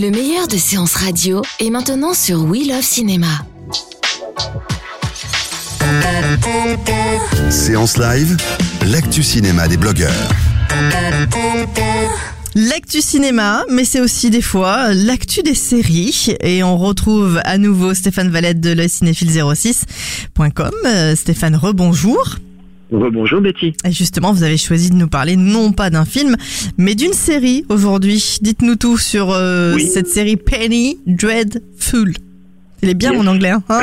Le meilleur de séances radio est maintenant sur We Love Cinéma. Séance live, l'actu cinéma des blogueurs. L'actu cinéma, mais c'est aussi des fois l'actu des séries. Et on retrouve à nouveau Stéphane Valette de le cinéphile06.com. Euh, Stéphane, rebonjour. Bonjour Betty. Et justement, vous avez choisi de nous parler non pas d'un film, mais d'une série aujourd'hui. Dites-nous tout sur euh, Oui. cette série Penny Dreadful. Il est bien Yes. mon anglais, hein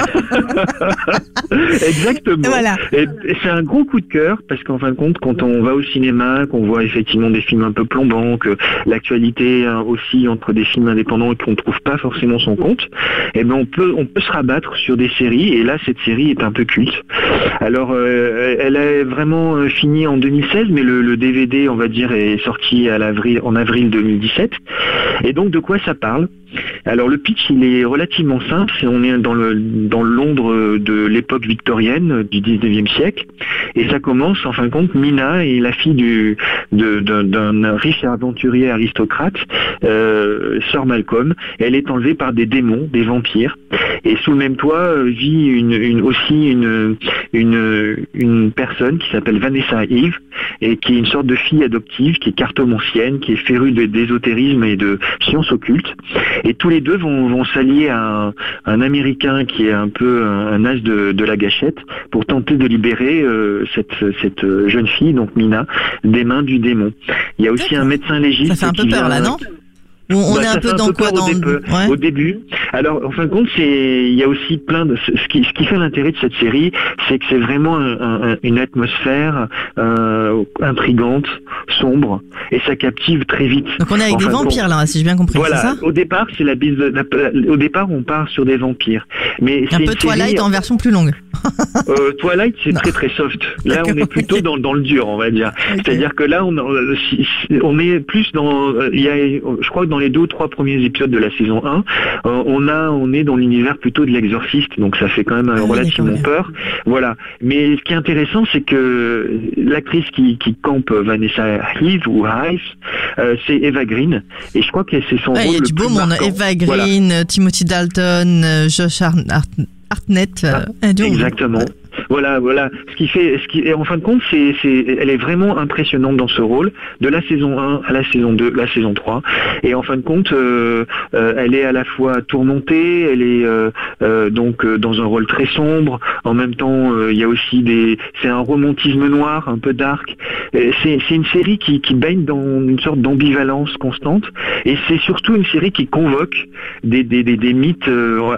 Exactement. Voilà. Et, et c'est un gros coup de cœur parce qu'en fin de compte, quand on va au cinéma, qu'on voit effectivement des films un peu plombants, que l'actualité hein, aussi entre des films indépendants et qu'on ne trouve pas forcément son compte, eh ben on peut on peut se rabattre sur des séries et là cette série est un peu culte. Alors euh, elle est vraiment euh, finie en 2016, mais le, le DVD on va dire est sorti à en avril 2017. Et donc de quoi ça parle? Alors le pitch il est relativement simple, on est dans le dans Londres de l'époque victorienne euh, du 19e siècle. Et ça commence en fin de compte Mina est la fille du d'un riche aventurier aristocrate euh, Malcolm, elle est enlevée par des démons, des vampires. Et sous le même toit euh, vit une, aussi une une une personne qui s'appelle Vanessa Eve et qui est une sorte de fille adoptive qui est cartomancienne, qui est férue d'ésotérisme et de sciences occultes et tous les deux vont, vont s'allier à un, un Américain qui est un peu un, un as de, de la gâchette pour tenter de libérer euh, cette, cette jeune fille, donc Mina, des mains du démon. Il y a aussi un médecin légiste. Ça fait un peu qui peur vient- là, non? On Bah, est un peu dans quoi dans au, Ouais. au début. Alors, en fin de compte, c'est il y a aussi plein de ce qui, ce qui fait l'intérêt de cette série, c'est que c'est vraiment un- un- une atmosphère euh, intrigante, sombre, et ça captive très vite. Donc on est avec En des compte, vampires là, si j'ai bien compris, Voilà, ça? Au départ, c'est la bise. de- la- au départ, on part sur des vampires, mais Un peu série, Twilight en version plus longue. euh, Twilight, c'est très très soft. Là, on est plutôt dans, dans le dur, on va dire. C'est-à-dire que là, on, euh, est plus dans. euh, Il y a, je crois que dans les deux ou trois premiers épisodes de la saison 1, euh, on a, on est dans l'univers plutôt de l'exorciste, donc ça fait quand même Ah relativement peur. Voilà. Mais ce qui est intéressant, c'est que l'actrice qui, qui campe Vanessa Heath ou Hive, euh, c'est Eva Green, et je crois que c'est son Ouais, rôle il y a du beau monde. Eva. Green, euh, Timothy Dalton, Josh Hart- Hart- Hartnett. Ah. Exactement. Voilà, voilà. Ce qui fait, ce qui, et en fin de compte, c'est, elle est vraiment impressionnante dans ce rôle, de la saison 1 à la saison 2, la saison 3. Et en fin de compte, euh, euh, elle est à la fois tourmentée, elle est euh, donc dans un rôle très sombre. En même temps, il y a aussi des, c'est un romantisme noir, un peu dark. C'est, une série qui, baigne dans une sorte d'ambivalence constante. Et c'est surtout une série qui convoque des, des, des, des mythes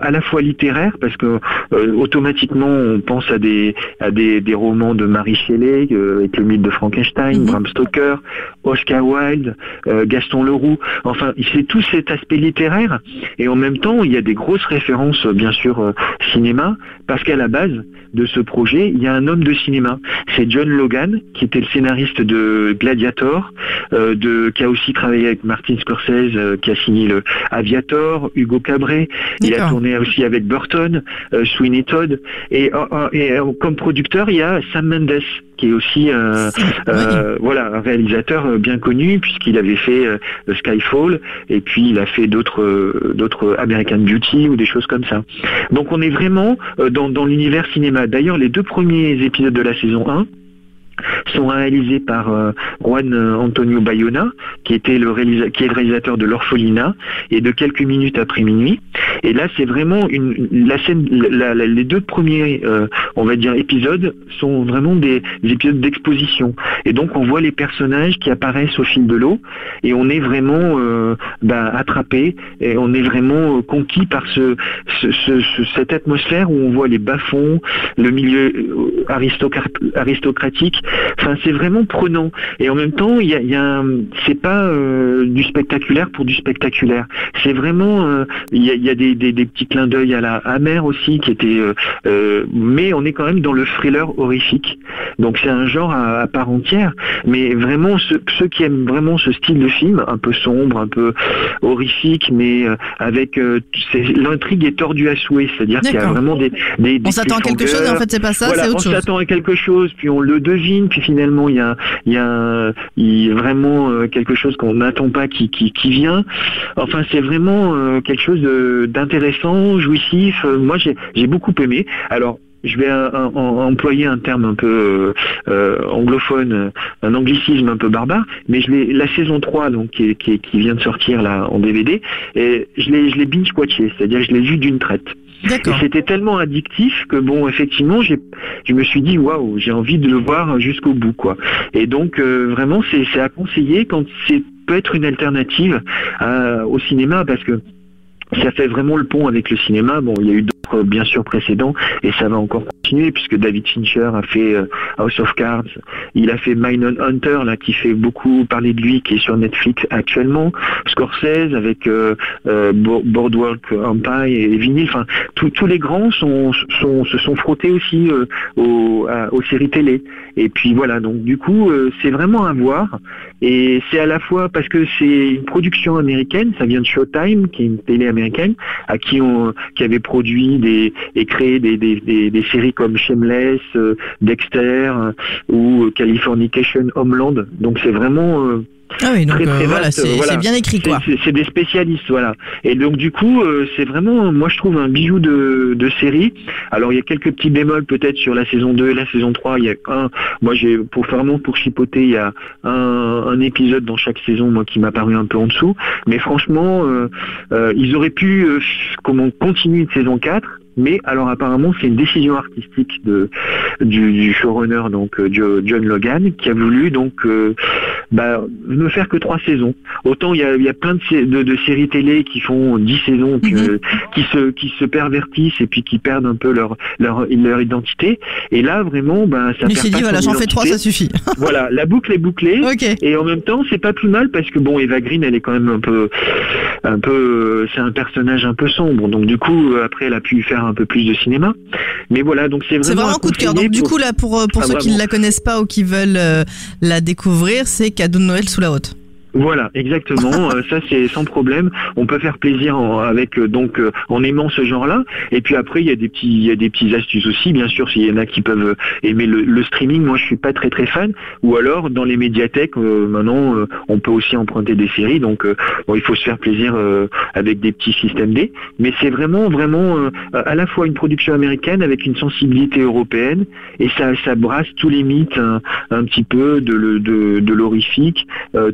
à la fois littéraires, parce que automatiquement on pense à des à des, des romans de Mary Shelley euh, avec le mythe de Frankenstein, Mhm. Bram Stoker, Oscar Wilde, euh, Gaston Leroux. Enfin, c'est tout cet aspect littéraire et en même temps il y a des grosses références bien sûr euh, cinéma parce qu'à la base de ce projet il y a un homme de cinéma. C'est John Logan qui était le scénariste de Gladiator, euh, de qui a aussi travaillé avec Martin Scorsese euh, qui a signé le Aviator, Hugo Cabret. Il a tourné aussi avec Burton, euh, Sweeney Todd. Et, et, comme producteur, il y a Sam Mendes, qui est aussi euh, euh, voilà un réalisateur euh, bien connu puisqu'il avait fait euh, Skyfall et puis il a fait d'autres d'autres American Beauty ou des choses comme ça. Donc on est vraiment dans, dans l'univers cinéma. D'ailleurs, les deux premiers épisodes de la saison 1 sont réalisés par euh, Juan Antonio Bayona, qui était le est le réalisateur de L'Orphelinat et de Quelques minutes après minuit. Et là, c'est vraiment une, la scène, les deux premiers, euh, on va dire, épisodes sont vraiment des, des épisodes d'exposition. Et donc, on voit les personnages qui apparaissent au fil de l'eau, et on est vraiment euh, bah, attrapé, et on est vraiment euh, conquis par ce, ce- ce- ce- cette atmosphère où on voit les bas-fonds, le milieu euh, aristocra- aristocratique. Enfin, c'est vraiment prenant. Et en même temps, il y a, y c'est pas euh, du spectaculaire pour du spectaculaire. C'est vraiment, euh, il y a, il y a des, des- des petits clins d'œil à la Hammer aussi qui était, euh, mais on est quand même dans le thriller horrifique. Donc c'est un genre à, à part entière. Mais vraiment, ceux, ceux qui aiment vraiment ce style de film, un peu sombre, un peu horrifique, mais avec l'intrigue est tordue à souhait. C'est-à-dire qu'il y a vraiment des, des, des On s'attend à quelque chose et en fait c'est pas ça, voilà, c'est on autre chose. s'attend à quelque chose, puis on le devine, puis finalement il y a, vraiment euh, quelque chose qu'on n'attend pas qui, vient. Enfin, c'est vraiment euh, quelque chose d'intéressant, jouissif. Euh, Moi, j'ai beaucoup aimé. Alors. Je vais employer un terme un peu anglophone, un anglicisme un peu barbare, mais je la saison 3 donc qui, vient de sortir là en DVD, je l'ai je l'ai binge watché, c'est-à-dire je l'ai vu d'une traite. Et c'était tellement addictif que bon, effectivement, je me suis dit waouh, j'ai envie de le voir jusqu'au bout, quoi. Et donc euh, vraiment, c'est, à conseiller quand c'est peut être une alternative à- au cinéma parce que ça fait vraiment le pont avec le cinéma. Bon, il y a eu d'autres bien sûr précédents et ça va encore puisque David Fincher a fait euh, House of Cards, il a fait Mindhunter là qui fait beaucoup parler de lui, qui est sur Netflix actuellement, Scorsese avec euh, euh, Bo- Boardwalk Empire et Vinyl. Enfin, tous les grands sont, se sont frottés aussi aux, séries télé. Et puis voilà, donc du coup, c'est vraiment à voir. Et c'est à la fois parce que c'est une production américaine, ça vient de Showtime, qui est une télé américaine, à qui on, qui avait produit et créé des, des séries comme Shameless, euh, Dexter euh, ou Californication Homeland. Donc c'est vraiment euh, Ah oui, donc très, très euh, voilà, c'est voilà. bien écrit c'est- quoi. C'est des spécialistes, voilà. Et donc du coup, euh, c'est vraiment, moi je trouve un bijou de, de série. Alors il y a quelques petits bémols peut-être sur la saison 2 et la saison 3. Il y a un, moi j'ai pour vraiment pour chipoter, il y a un, un épisode dans chaque saison, moi qui m'a paru un peu en dessous. Mais franchement, euh, euh, ils auraient pu euh, comment continuer une saison 4. Mais alors apparemment c'est une décision artistique de du, du showrunner donc euh, Jo- John Logan qui a voulu donc euh, bah, ne faire que trois saisons. Autant il y a, il y a plein de, sé- de, de séries télé qui font dix saisons, Mhm. euh, qui se qui se pervertissent et puis qui perdent un peu leur leur, leur identité. Et là vraiment, bah, ça Il perd dit voilà, j'en fais trois, ça suffit. Voilà, la boucle est bouclée. Et en même temps, c'est pas plus mal parce que bon, Eva Green, elle est quand même un peu, un peu, c'est un personnage un peu sombre. Donc du coup, après, elle a pu faire un peu plus de cinéma. Mais voilà, donc c'est vraiment. Vraiment un coup de cœur. Donc du pour- coup là pour euh, pour Ah, ceux qui ne la connaissent pas ou qui veulent euh, la découvrir, c'est cadeau de Noël sous la haute. Voilà, exactement. Euh, ça, c'est sans problème. On peut faire plaisir en, avec euh, donc euh, en aimant ce genre-là. Et puis après, il y a des petits, il y a des petites astuces aussi, bien sûr. S'il y en a qui peuvent aimer le, le streaming, moi, je suis pas très très fan. Ou alors dans les médiathèques, maintenant, on peut aussi emprunter des séries. Donc, bon, il faut se faire plaisir avec des petits systèmes D. Mais c'est vraiment, vraiment à la fois une production américaine avec une sensibilité européenne et ça, ça brasse tous les mythes un, un petit peu de, de, de l'horrifique,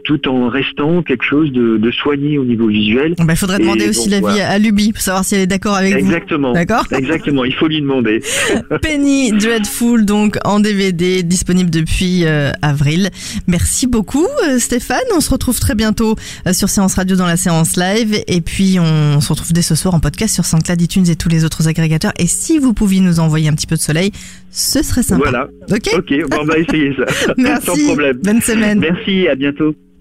tout en restant quelque chose de, de soigné au niveau visuel. Bah, il faudrait Et demander aussi l'avis voilà. à Luby pour savoir si elle est d'accord avec Exactement. vous. D'accord Exactement, il faut lui demander. Penny Dreadful donc en DVD disponible depuis euh, avril. Merci beaucoup euh, Stéphane. On se retrouve très bientôt euh, sur Séance Radio dans la séance live et puis on se retrouve dès ce soir en podcast sur SoundCloud, iTunes et tous les autres agrégateurs. Et si vous pouviez nous envoyer un petit peu de soleil, ce serait sympa. Voilà. Ok. Ok, bon, on va essayer ça. Merci. Sans problème. Bonne semaine. Merci, à bientôt.